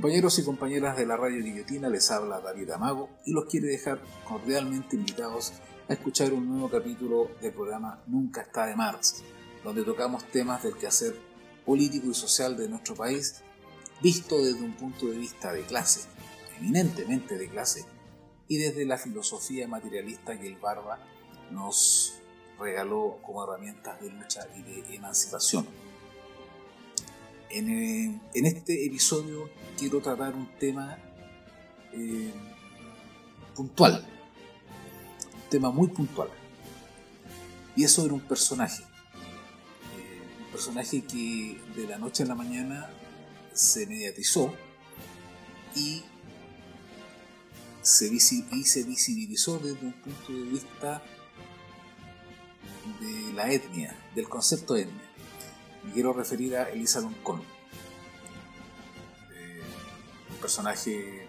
Compañeros y compañeras de la radio Guillotina, les habla David Amago y los quiere dejar cordialmente invitados a escuchar un nuevo capítulo del programa Nunca está de Marx, donde tocamos temas del quehacer político y social de nuestro país, visto desde un punto de vista de clase, eminentemente de clase, y desde la filosofía materialista que el Barba nos regaló como herramientas de lucha y de emancipación. En, este episodio quiero tratar un tema eh, puntual, un tema muy puntual, y es sobre un personaje, eh, un personaje que de la noche a la mañana se mediatizó y se, y se visibilizó desde un punto de vista de la etnia, del concepto etnia. Me quiero referir a Elisa Loncón. Personaje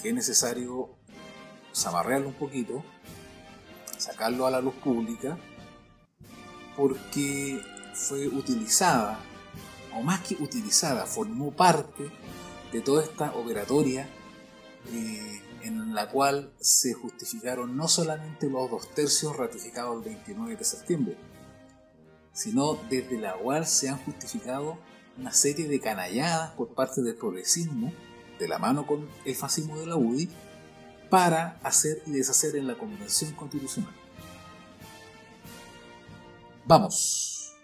que es necesario zamarrearlo un poquito, sacarlo a la luz pública, porque fue utilizada, o más que utilizada, formó parte de toda esta operatoria eh, en la cual se justificaron no solamente los dos tercios ratificados el 29 de septiembre, sino desde la cual se han justificado una serie de canalladas por parte del progresismo, de la mano con el fascismo de la UDI, para hacer y deshacer en la Convención Constitucional. Vamos.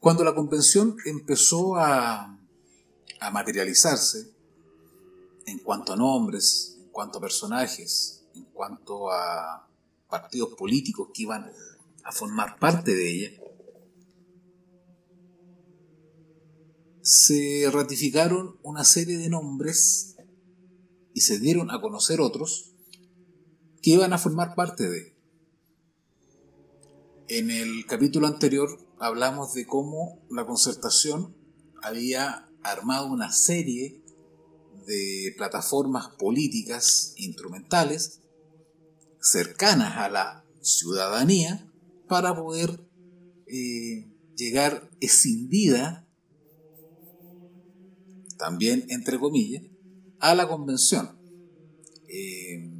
Cuando la Convención empezó a, a materializarse en cuanto a nombres, en cuanto a personajes, en cuanto a partidos políticos que iban a formar parte de ella, se ratificaron una serie de nombres y se dieron a conocer otros que iban a formar parte de. En el capítulo anterior hablamos de cómo la concertación había armado una serie de plataformas políticas instrumentales cercanas a la ciudadanía para poder eh, llegar escindida, también entre comillas, a la convención. Eh,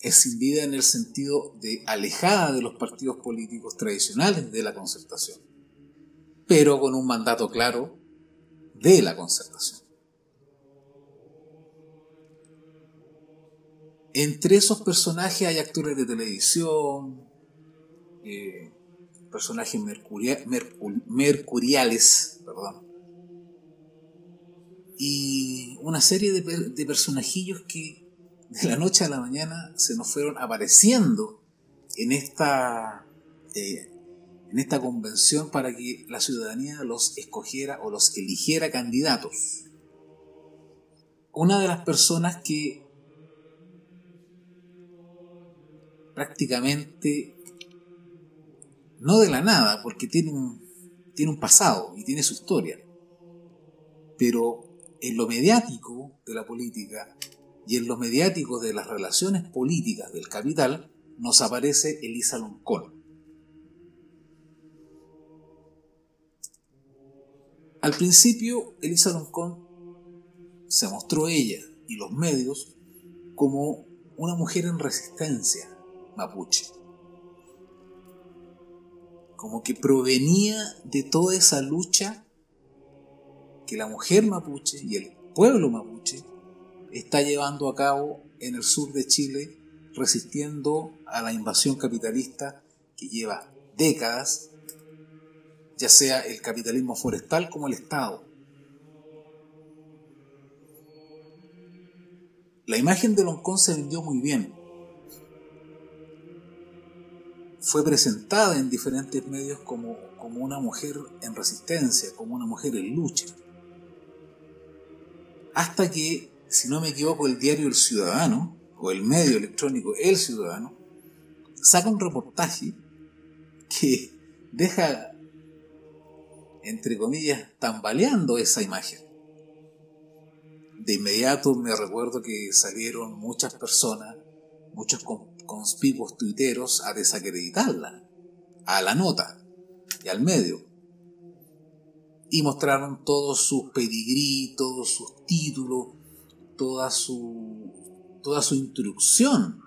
escindida en el sentido de alejada de los partidos políticos tradicionales de la concertación, pero con un mandato claro de la concertación. Entre esos personajes hay actores de televisión, eh, personajes mercuriales, perdón, y una serie de, personajillos que de la noche a la mañana se nos fueron apareciendo en esta, eh, en esta convención para que la ciudadanía los escogiera o los eligiera candidatos. Una de las personas que prácticamente no de la nada, porque tiene un, un pasado y tiene su historia, pero en lo mediático de la política y en lo mediático de las relaciones políticas del capital nos aparece Elisa Loncón. Al principio, Elisa Loncón se mostró ella y los medios como una mujer en resistencia, mapuche. Como que provenía de toda esa lucha que la mujer mapuche y el pueblo mapuche está llevando a cabo en el sur de Chile, resistiendo a la invasión capitalista que lleva décadas, ya sea el capitalismo forestal como el Estado. La imagen de Loncón se vendió muy bien, fue presentada en diferentes medios como, como una mujer en resistencia, como una mujer en lucha. Hasta que, si no me equivoco, el diario El Ciudadano, o el medio electrónico El Ciudadano, saca un reportaje que deja, entre comillas, tambaleando esa imagen. De inmediato me recuerdo que salieron muchas personas, muchos conspicuos tuiteros a desacreditarla, a la nota. y al medio. Y mostraron todos sus pedigrí, todos sus títulos, toda su, toda su instrucción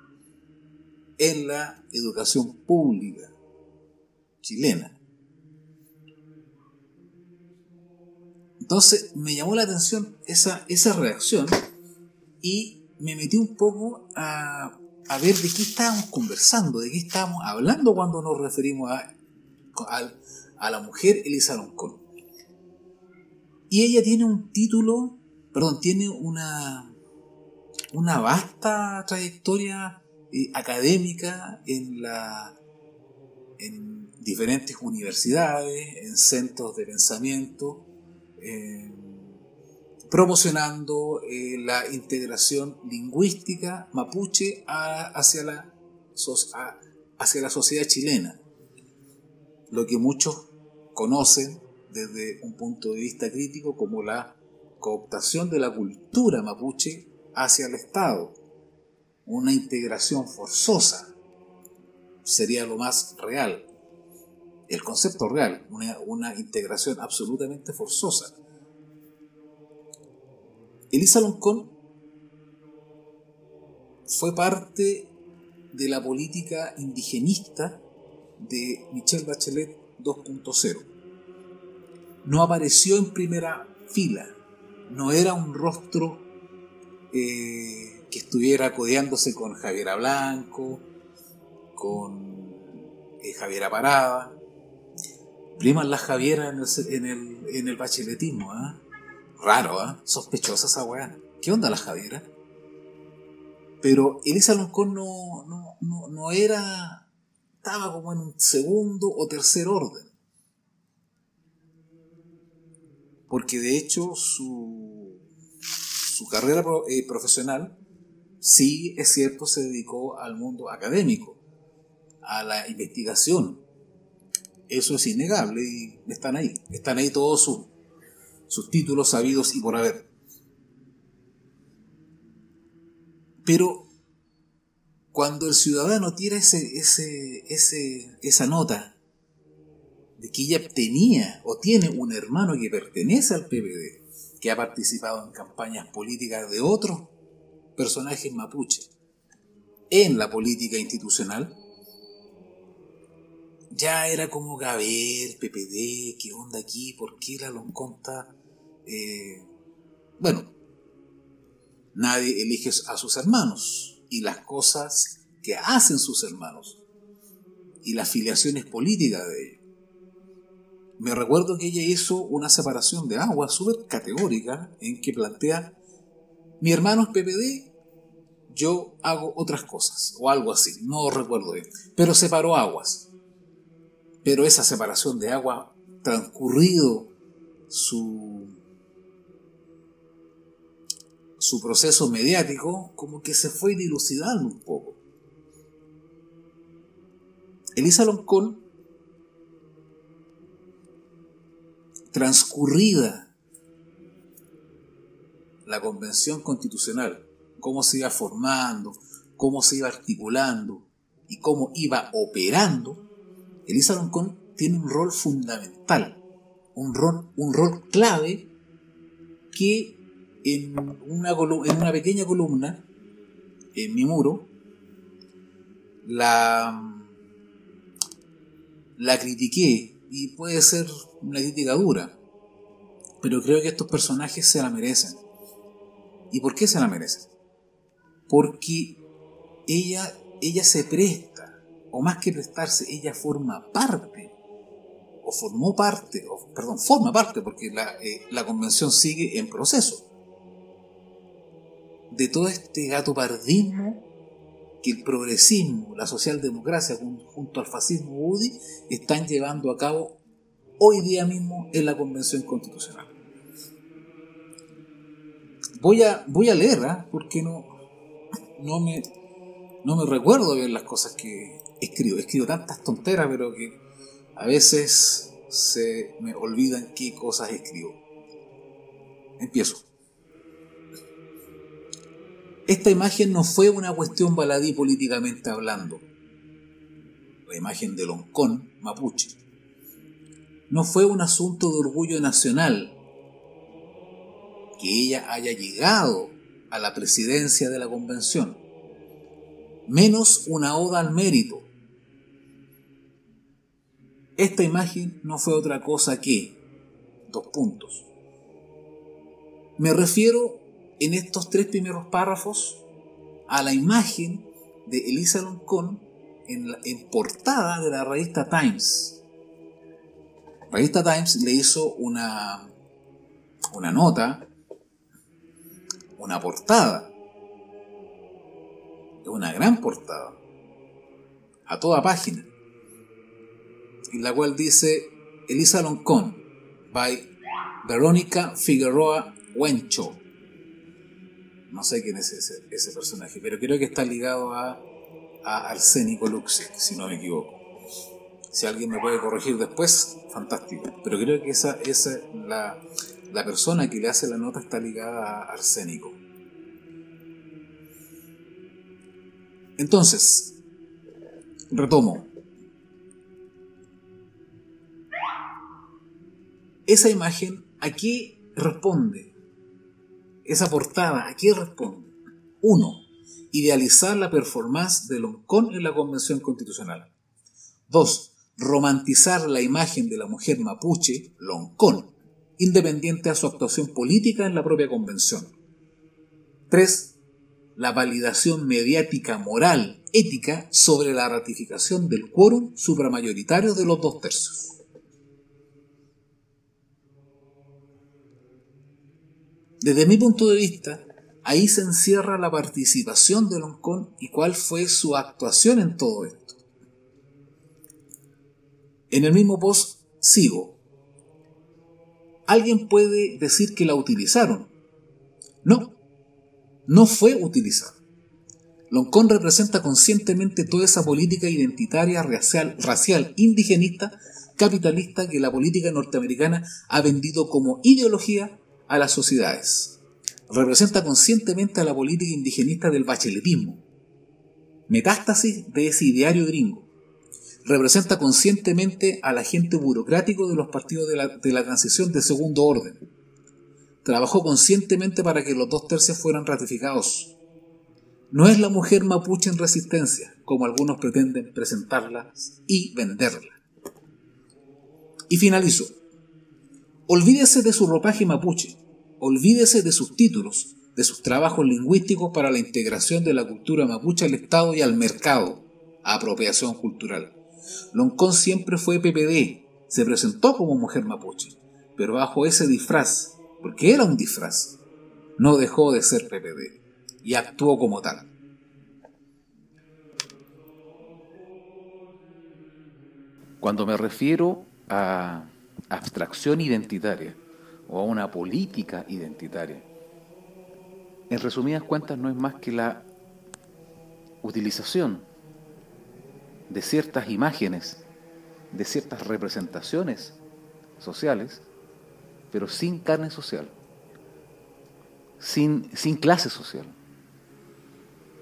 en la educación pública chilena. Entonces me llamó la atención esa, esa reacción y me metí un poco a, a ver de qué estábamos conversando, de qué estábamos hablando cuando nos referimos a, a, la mujer Elisa Loncón. Y ella tiene un título, perdón, tiene una, una vasta trayectoria eh, académica en, la, en diferentes universidades, en centros de pensamiento, eh, promocionando eh, la integración lingüística mapuche hacia, la, hacia la sociedad chilena. Lo que muchos conocen desde un punto de vista crítico como la cooptación de la cultura mapuche hacia el Estado. Una integración forzosa sería lo más real. El concepto real, una, una integración absolutamente forzosa Elisa Loncón fue parte de la política indigenista de Michelle Bachelet 2.0. No apareció en primera fila, no era un rostro eh, que estuviera codeándose con Javiera Blanco, con eh, Javiera Parada. Priman las Javiera en el, en el, bacheletismo, ¿ah? Raro, ¿eh? Sospechosa esa weá. ¿Qué onda la Javiera? Pero Elisa Loncón no, no, no, era. Estaba como en un segundo o tercer orden. Porque de hecho su, su carrera eh, profesional sí, es cierto, se dedicó al mundo académico, a la investigación. Eso es innegable y están ahí. Están ahí todos sus sus títulos sabidos y por haber. Pero cuando el ciudadano tiene ese, ese, esa nota de que ella tenía o tiene un hermano que pertenece al PPD, que ha participado en campañas políticas de otros personajes mapuche en la política institucional, ya era como Gaber, PPD, ¿qué onda aquí? ¿Por qué la Lonconta eh, bueno, nadie elige a sus hermanos y las cosas que hacen sus hermanos y las filiaciones políticas de ellos. Me recuerdo que ella hizo una separación de agua súper categórica en que plantea, mi hermano es PPD, yo hago otras cosas, o algo así, no recuerdo bien, pero separó aguas. Pero esa separación de agua, transcurrido su su proceso mediático como que se fue dilucidando un poco. Elisa Loncón, transcurrida la convención constitucional, cómo se iba formando, cómo se iba articulando y cómo iba operando, Elisa Loncón tiene un rol fundamental, un rol, un rol clave que en una, en una pequeña columna en mi muro la, la critiqué y puede ser una crítica dura, pero creo que estos personajes se la merecen. ¿Y por qué se la merecen? Porque ella, ella se presta, o más que prestarse, ella forma parte, o formó parte, o, perdón, forma parte, porque la, eh, la convención sigue en proceso de todo este gato pardismo que el progresismo, la socialdemocracia junto al fascismo UDI están llevando a cabo hoy día mismo en la Convención Constitucional. Voy a, voy a leer, ¿ah? porque no, no, me, no me recuerdo bien las cosas que escribo. Escribo tantas tonteras, pero que a veces se me olvidan qué cosas escribo. Empiezo. Esta imagen no fue una cuestión baladí políticamente hablando. La imagen de Loncón, mapuche. no fue un asunto de orgullo nacional que ella haya llegado a la presidencia de la convención, menos una oda al mérito. Esta imagen no fue otra cosa que dos puntos. Me refiero en estos tres primeros párrafos a la imagen de Elisa Loncón en, en portada de la revista Times. La revista Times le hizo una, una nota, una portada, una gran portada, a toda página, en la cual dice Elisa Loncón, by Verónica Figueroa Huencho. No sé quién es ese, ese personaje, pero creo que está ligado a a Arsénico Luxic, si no me equivoco. Si alguien me puede corregir después, fantástico. Pero creo que esa, esa la, la persona que le hace la nota está ligada a Arsénico. Entonces, retomo. Esa imagen, ¿a qué responde? Esa portada, ¿a qué responde? Uno, idealizar la performance de Loncón en la Convención Constitucional. 2. Romantizar la imagen de la mujer mapuche, Loncón, independiente a su actuación política en la propia convención. 3. La validación mediática, moral, ética sobre la ratificación del quórum supramayoritario de los dos tercios. Desde mi punto de vista, ahí se encierra la participación de Loncón y cuál fue su actuación en todo esto. En el mismo post sigo. Alguien puede decir que la utilizaron. No, no fue utilizada. Loncón representa conscientemente toda esa política identitaria, racial, racial, indigenista, capitalista que la política norteamericana ha vendido como ideología a las sociedades representa conscientemente a la política indigenista del bacheletismo, metástasis de ese ideario gringo. Representa conscientemente al agente burocrático de los partidos de la, de la transición de segundo orden. Trabajó conscientemente para que los dos tercios fueran ratificados. No es la mujer mapuche en resistencia, como algunos pretenden presentarla y venderla. Y finalizo. Olvídese de su ropaje mapuche olvídese de sus títulos, de sus trabajos lingüísticos para la integración de la cultura mapuche al Estado y al mercado, apropiación cultural. Loncón siempre fue PPD, se presentó como mujer mapuche, pero bajo ese disfraz, porque era un disfraz, no dejó de ser PPD y actuó como tal. Cuando me refiero a abstracción identitaria, o a una política identitaria. En resumidas cuentas no es más que la utilización de ciertas imágenes, de ciertas representaciones sociales, pero sin carne social, sin, sin clase social,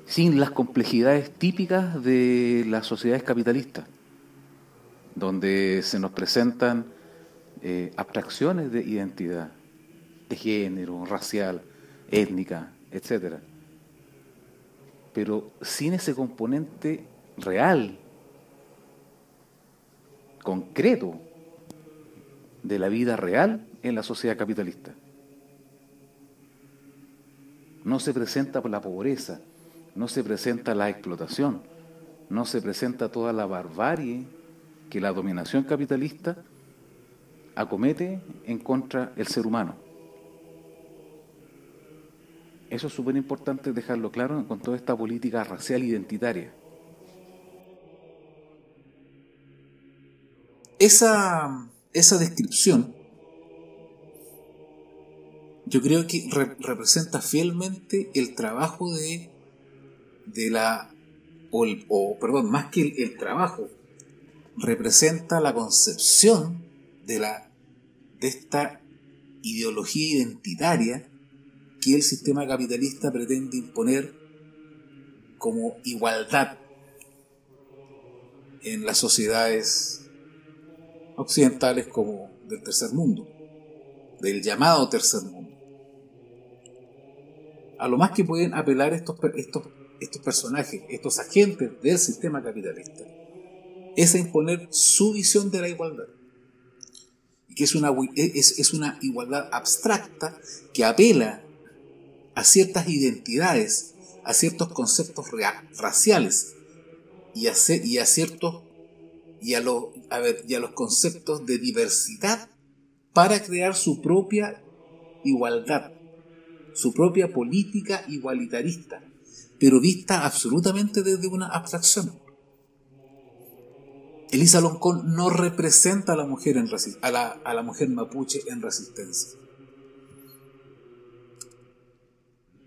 sin las complejidades típicas de las sociedades capitalistas, donde se nos presentan eh, abstracciones de identidad, de género, racial, étnica, etc. Pero sin ese componente real, concreto, de la vida real en la sociedad capitalista. No se presenta la pobreza, no se presenta la explotación, no se presenta toda la barbarie que la dominación capitalista acomete en contra del ser humano. Eso es súper importante dejarlo claro con toda esta política racial identitaria. Esa, esa descripción yo creo que representa fielmente el trabajo de, de la, o, perdón, más que el trabajo, representa la concepción de, la, de esta ideología identitaria que el sistema capitalista pretende imponer como igualdad en las sociedades occidentales como del tercer mundo, del llamado tercer mundo. A lo más que pueden apelar estos, estos, estos personajes, estos agentes del sistema capitalista, es a imponer su visión de la igualdad. Que es una, es, es una igualdad abstracta que apela a ciertas identidades, a ciertos conceptos raciales y a, y a ciertos y a, a, ver, y a los conceptos de diversidad para crear su propia igualdad, su propia política igualitarista, pero vista absolutamente desde una abstracción. Elisa Loncón no representa a la mujer, en, a la, a la mujer mapuche en resistencia.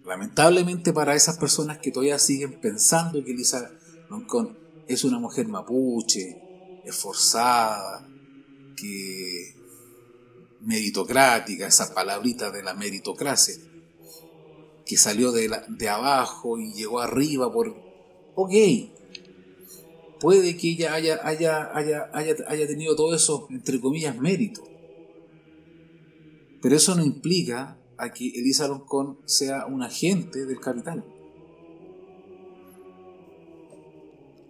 Lamentablemente para esas personas que todavía siguen pensando que Elisa Loncón es una mujer mapuche, esforzada, que meritocrática, esa palabrita de la meritocracia, que salió de, de abajo y llegó arriba por... Ok, puede que ella haya, haya, haya, haya, tenido todo eso, entre comillas, mérito. Pero eso no implica a que Elisa Loncón sea un agente del capital.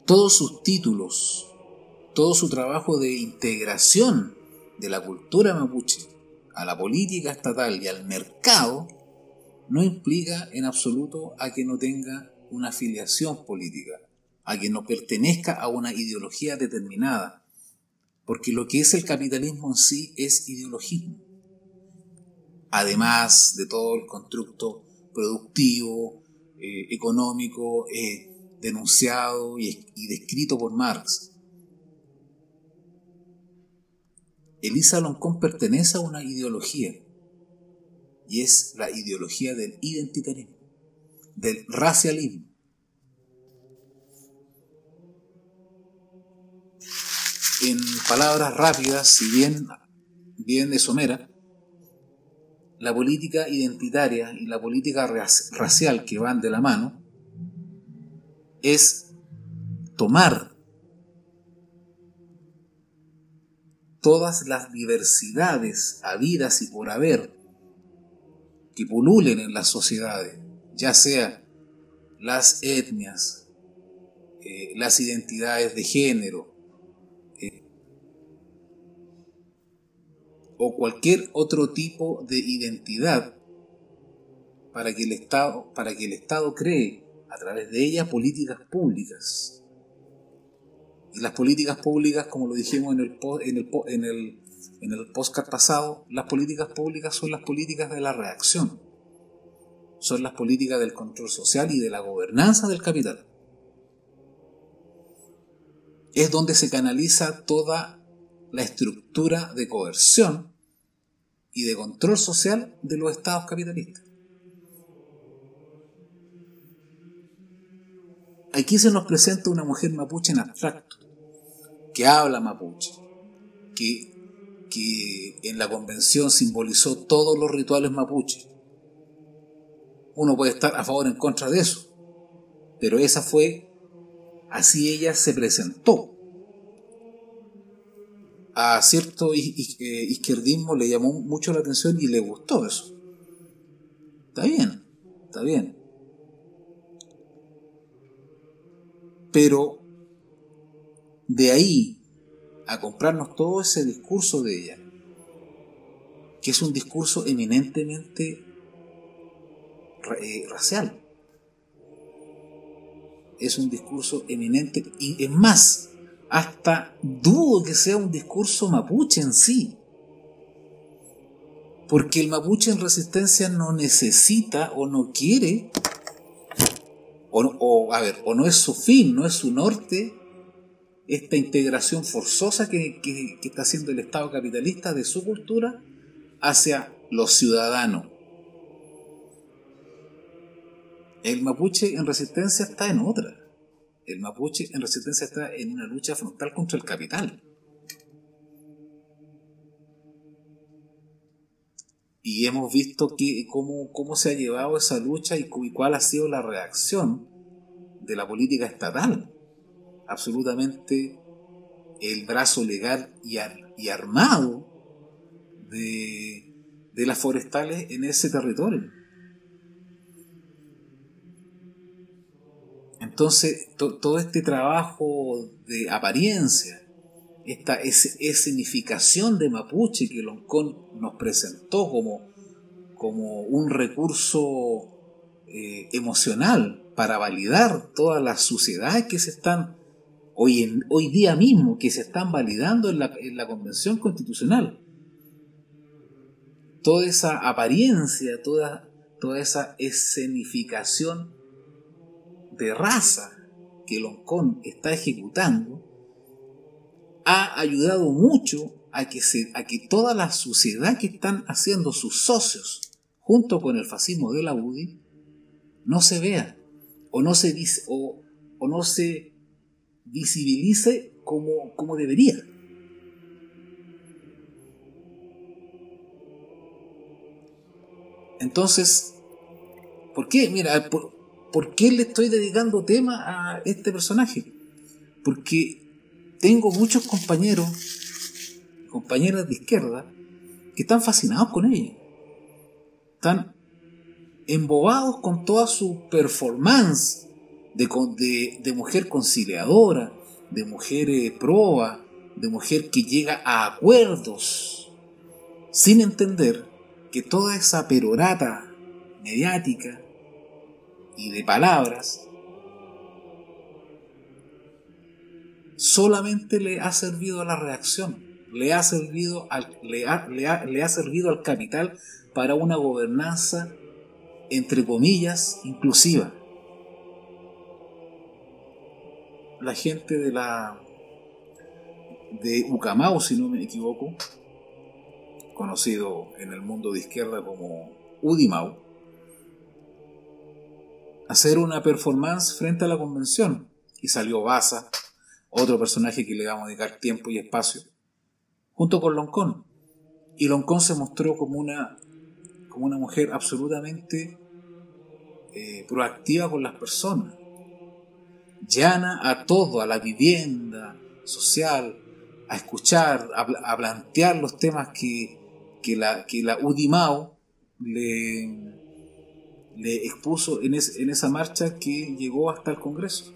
Todos sus títulos, todo su trabajo de integración de la cultura mapuche a la política estatal y al mercado no implica en absoluto a que no tenga una afiliación política, a que no pertenezca a una ideología determinada, porque lo que es el capitalismo en sí es ideologismo. Además de todo el constructo productivo, eh, económico, eh, denunciado y descrito por Marx, Elisa Loncón pertenece a una ideología y es la ideología del identitarismo, del racialismo. En palabras rápidas, si bien, bien de somera, la política identitaria y la política racial que van de la mano es tomar todas las diversidades habidas y por haber que pululen en las sociedades, ya sea las etnias, eh, las identidades de género eh, o cualquier otro tipo de identidad para que el Estado, para que el Estado cree a través de ella políticas públicas. Y las políticas públicas, como lo dijimos en el, en el, en el, en el podcast pasado, las políticas públicas son las políticas de la reacción. Son las políticas del control social y de la gobernanza del capital. Es donde se canaliza toda la estructura de coerción y de control social de los estados capitalistas. Aquí se nos presenta una mujer mapuche en abstracto, que habla mapuche, que, que en la convención simbolizó todos los rituales mapuche. Uno puede estar a favor o en contra de eso, pero esa fue, así ella se presentó. A cierto eh, izquierdismo le llamó mucho la atención y le gustó eso. Está bien, está bien. Pero de ahí a comprarnos todo ese discurso de ella, que es un discurso eminentemente eh, racial. Es un discurso eminente, y es más, hasta dudo que sea un discurso mapuche en sí. Porque el mapuche en resistencia no necesita o no quiere, o, a ver, o no es su fin, no es su norte esta integración forzosa que, está haciendo el Estado capitalista de su cultura hacia los ciudadanos. El mapuche en resistencia está en otra. El mapuche en resistencia está en una lucha frontal contra el capital. Y hemos visto que, cómo, cómo se ha llevado esa lucha y cuál ha sido la reacción de la política estatal absolutamente el brazo legal y, armado de, de las forestales en ese territorio. Entonces, todo este trabajo de apariencia, esta escenificación de Mapuche que Loncón nos presentó como, como un recurso eh, emocional para validar todas las suciedades que se están hoy, en, hoy día mismo, que se están validando en la, en la Convención Constitucional. Toda esa apariencia, toda, toda esa escenificación de raza que Loncón está ejecutando ha ayudado mucho a que, se, a que toda la suciedad que están haciendo sus socios junto con el fascismo de la UDI no se vea o no se, o, o no se visibilice como, como debería. Entonces, ¿por qué? Mira, ¿por qué le estoy dedicando tema a este personaje? Porque tengo muchos compañeros, compañeras de izquierda, que están fascinados con ella. Están embobados con toda su performance de, de, mujer conciliadora, de mujer eh, proba, de mujer que llega a acuerdos, sin entender que toda esa perorata mediática y de palabras solamente le ha servido a la reacción, le ha servido al, le le ha servido al capital para una gobernanza, entre comillas, inclusiva. La gente de la de Ucamau, si no me equivoco, conocido en el mundo de izquierda como Udimau, hacer una performance frente a la convención. Y salió Baza, otro personaje que le vamos a dedicar tiempo y espacio, junto con Loncón. Y Loncón se mostró como una, como una mujer absolutamente eh, proactiva con las personas, llana a todo, a la vivienda social, a escuchar, a, plantear los temas que, que, la, UDIMAO le, expuso en, en esa marcha que llegó hasta el Congreso.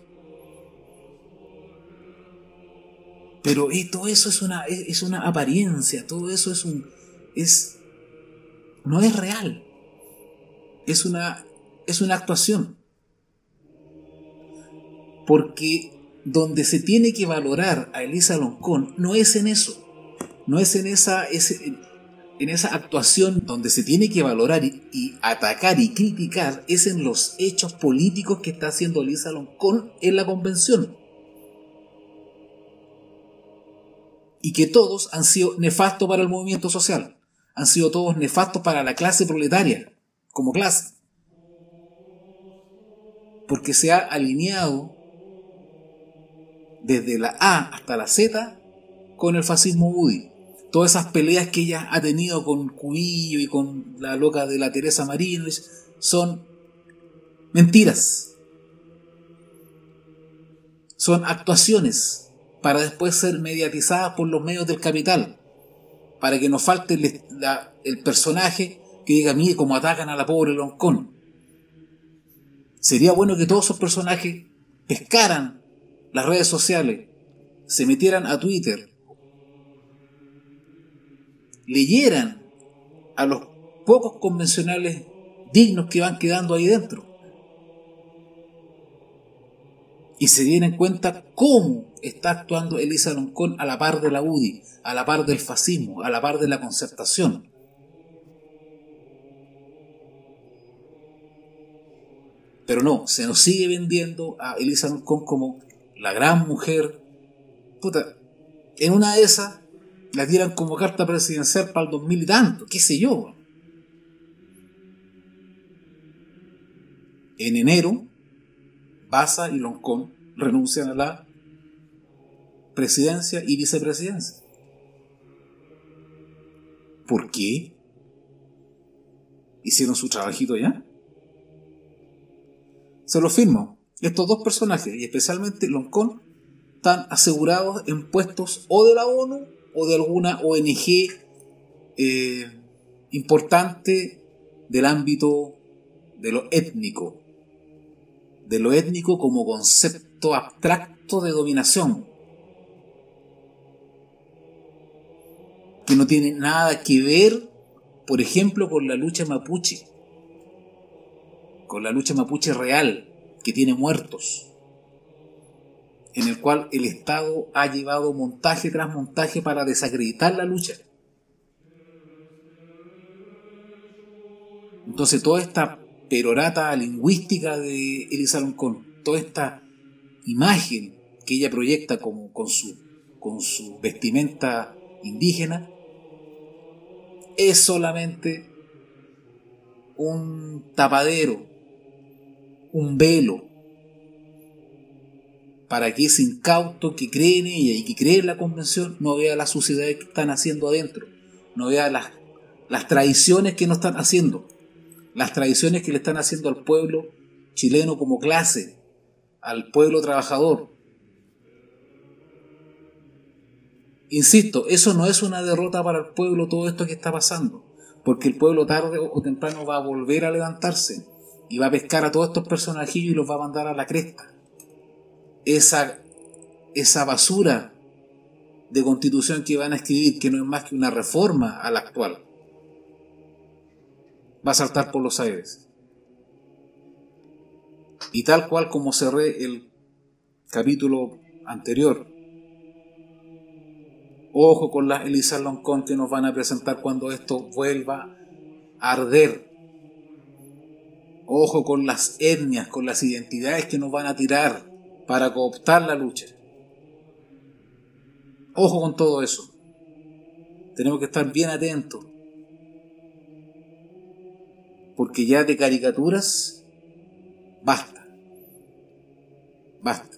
Pero todo eso es una, es una apariencia, todo eso es un. es. no es real. Es una. es una actuación. Porque donde se tiene que valorar a Elisa Loncón no es en eso. No es en esa. en esa actuación donde se tiene que valorar y, atacar y criticar es en los hechos políticos que está haciendo Elisa Loncón en la convención. y que todos han sido nefastos para el movimiento social, han sido todos nefastos para la clase proletaria, como clase, porque se ha alineado desde la A hasta la Z con el fascismo UDI. Todas esas peleas que ella ha tenido con Cubillo y con la loca de la Teresa Marín son mentiras. Son actuaciones para después ser mediatizadas por los medios del capital, para que nos falte el, personaje que diga, mire cómo atacan a la pobre Loncón. Sería bueno que todos esos personajes pescaran las redes sociales, se metieran a Twitter, leyeran a los pocos convencionales dignos que van quedando ahí dentro y se dieran cuenta cómo está actuando Elisa Loncón a la par de la UDI, a la par del fascismo, a la par de la concertación. Pero no, se nos sigue vendiendo a Elisa Loncón como la gran mujer. Puta, en una de esas la dieran como carta presidencial para el 2000 y tanto, qué sé yo. En enero, Baza y Loncón renuncian a la presidencia y vicepresidencia. ¿Por qué? ¿Hicieron su trabajito ya? Se lo firmo. Estos dos personajes, y especialmente Loncón, están asegurados en puestos o de la ONU o de alguna ONG eh, importante del ámbito de lo étnico, de lo étnico como concepto abstracto de dominación, que no tiene nada que ver, por ejemplo, con la lucha mapuche, con la lucha mapuche real, que tiene muertos, en el cual el Estado ha llevado montaje tras montaje para desacreditar la lucha. Entonces toda esta perorata lingüística de Elisa Loncón, toda esta imagen que ella proyecta como, con, su, con su vestimenta indígena, es solamente un tapadero, un velo, para que ese incauto que cree en ella y que cree en la convención no vea la suciedad que están haciendo adentro, no vea las, las traiciones que no están haciendo las tradiciones que le están haciendo al pueblo chileno como clase, al pueblo trabajador. Insisto, eso no es una derrota para el pueblo todo esto que está pasando, porque el pueblo tarde o temprano va a volver a levantarse y va a pescar a todos estos personajillos y los va a mandar a la cresta. Esa, esa basura de constitución que van a escribir, que no es más que una reforma a la actual, va a saltar por los aires. Y tal cual como cerré el capítulo anterior, ojo con las Elisa Loncón que nos van a presentar cuando esto vuelva a arder. Ojo con las etnias, con las identidades que nos van a tirar para cooptar la lucha. Ojo con todo eso. Tenemos que estar bien atentos porque ya de caricaturas basta. Basta.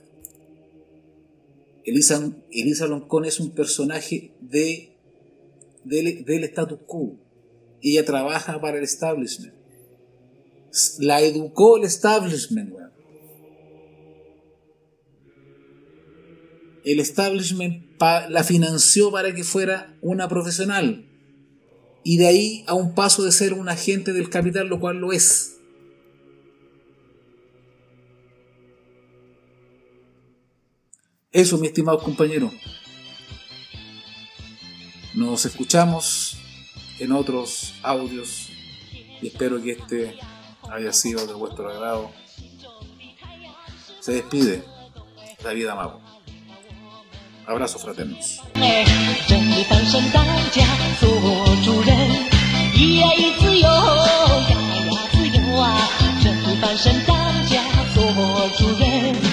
Elisa, Elisa Loncón es un personaje de, del, status quo. Ella trabaja para el establishment. La educó el establishment. El establishment la financió para que fuera una profesional y de ahí a un paso de ser un agente del capital, lo cual lo es. Eso, mi estimado compañero. Nos escuchamos en otros audios y espero que este haya sido de vuestro agrado. Se despide David Amado. Abrazos fraternos. 做主人。